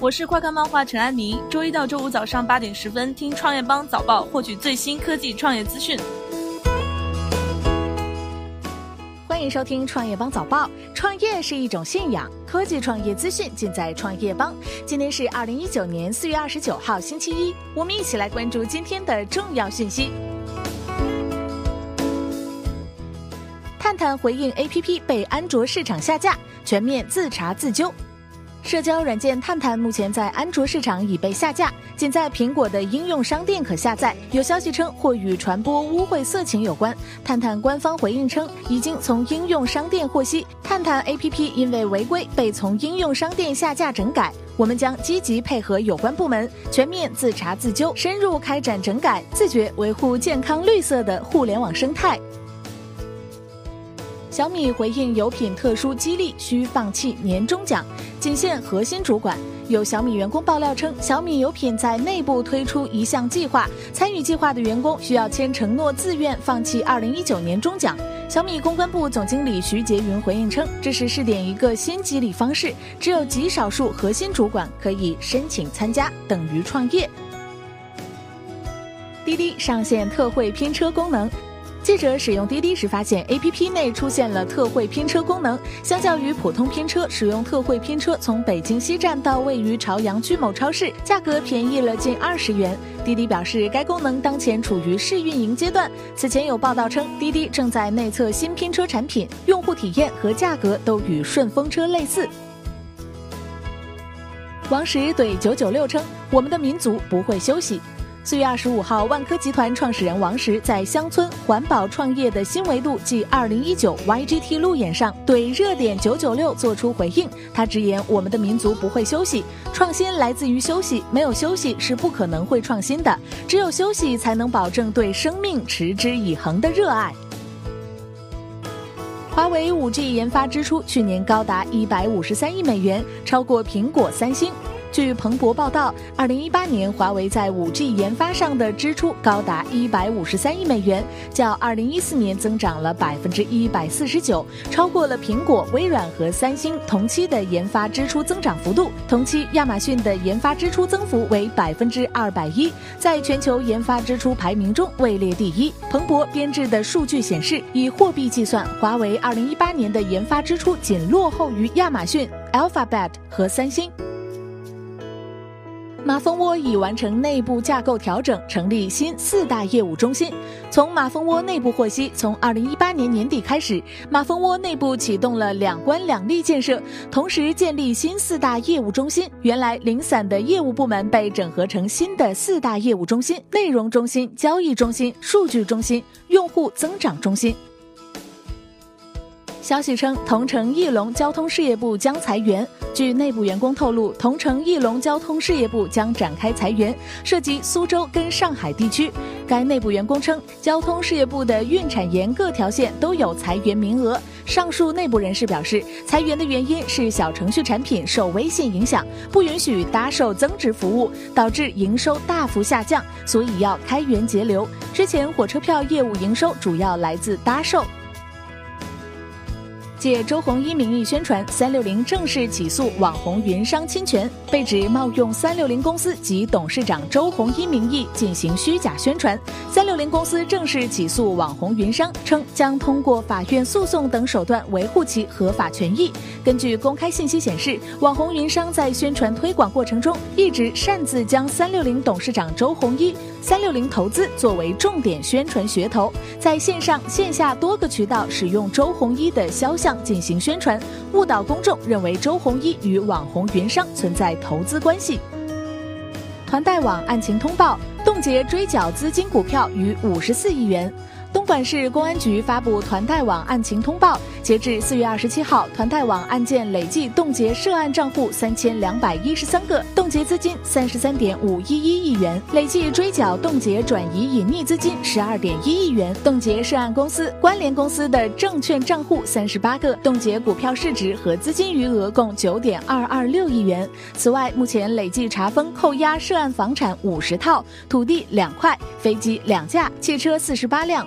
我是快看漫画陈安妮，周一到周五早上八点十分听创业邦早报，获取最新科技创业资讯。欢迎收听创业邦早报。创业是一种信仰，科技创业资讯尽在创业邦。今天是二零一九年四月二十九号，星期一，我们一起来关注今天的重要讯息。探探回应 APP 被安卓市场下架，全面自查自纠。社交软件探探目前在安卓市场已被下架，仅在苹果的应用商店可下载。有消息称，或与传播污秽色情有关。探探官方回应称，已经从应用商店获悉，探探 APP 因为违规被从应用商店下架整改。我们将积极配合有关部门，全面自查自纠，深入开展整改，自觉维护健康绿色的互联网生态。小米回应有品特殊激励需放弃年终奖。仅限核心主管。有小米员工爆料称，小米有品在内部推出一项计划，参与计划的员工需要签承诺，自愿放弃2019年终奖。小米公关部总经理徐杰云回应称，这是试点一个新激励方式，只有极少数核心主管可以申请参加，等于创业。滴滴上线特惠拼车功能。记者使用滴滴时发现，APP 内出现了特惠拼车功能。相较于普通拼车，使用特惠拼车从北京西站到位于朝阳区某超市，价格便宜了近二十元。滴滴表示，该功能当前处于试运营阶段。此前有报道称，滴滴正在内测新拼车产品，用户体验和价格都与顺风车类似。王石怼九九六称：“我们的民族不会休息。”四月二十五号，万科集团创始人王石在乡村环保创业的新维度暨二零一九 YGT 路演上，对热点九九六作出回应。他直言：“我们的民族不会休息，创新来自于休息，没有休息是不可能会创新的。只有休息，才能保证对生命持之以恒的热爱。”华为五 G 研发支出去年高达一百五十三亿美元，超过苹果、三星。据彭博报道，二零一八年华为在五 G 研发上的支出高达一百五十三亿美元，较二零一四年增长了百分之一百四十九，超过了苹果、微软和三星同期的研发支出增长幅度。同期，亚马逊的研发支出增幅为百分之二百一，在全球研发支出排名中位列第一。彭博编制的数据显示，以货币计算，华为二零一八年的研发支出仅落后于亚马逊、Alphabet 和三星。马蜂窝已完成内部架构调整，成立新四大业务中心。从马蜂窝内部获悉，从二零一八年年底开始，马蜂窝内部启动了两关两立建设，同时建立新四大业务中心。原来零散的业务部门被整合成新的四大业务中心：内容中心、交易中心、数据中心、用户增长中心。消息称，同城翼龙交通事业部将裁员。据内部员工透露，同城翼龙交通事业部将展开裁员，涉及苏州跟上海地区。该内部员工称，交通事业部的运产研各条线都有裁员名额。上述内部人士表示，裁员的原因是小程序产品受微信影响，不允许搭售增值服务，导致营收大幅下降，所以要开源节流。之前火车票业务营收主要来自搭售。借周鸿祎名义宣传，三六零正式起诉网红云商侵权，被指冒用三六零公司及董事长周鸿祎名义进行虚假宣传。三六零公司正式起诉网红云商，称将通过法院诉讼等手段维护其合法权益。根据公开信息显示，网红云商在宣传推广过程中，一直擅自将三六零董事长周鸿祎、三六零投资作为重点宣传噱头，在线上线下多个渠道使用周鸿祎的肖像。进行宣传，误导公众认为周鸿祎与网红云商存在投资关系。团贷网案情通报，冻结追缴资金股票逾五十四亿元。东莞市公安局发布团贷网案情通报，截至四月二十七号，团贷网案件累计冻结涉案账户三千两百一十三个，冻结资金三十三点五一一亿元，累计追缴冻结转移隐匿资金十二点一亿元，冻结涉案公司、关联公司的证券账户三十八个，冻结股票市值和资金余额共九点二二六亿元。此外，目前累计查封扣押涉案房产五十套，土地两块，飞机两架，汽车四十八辆。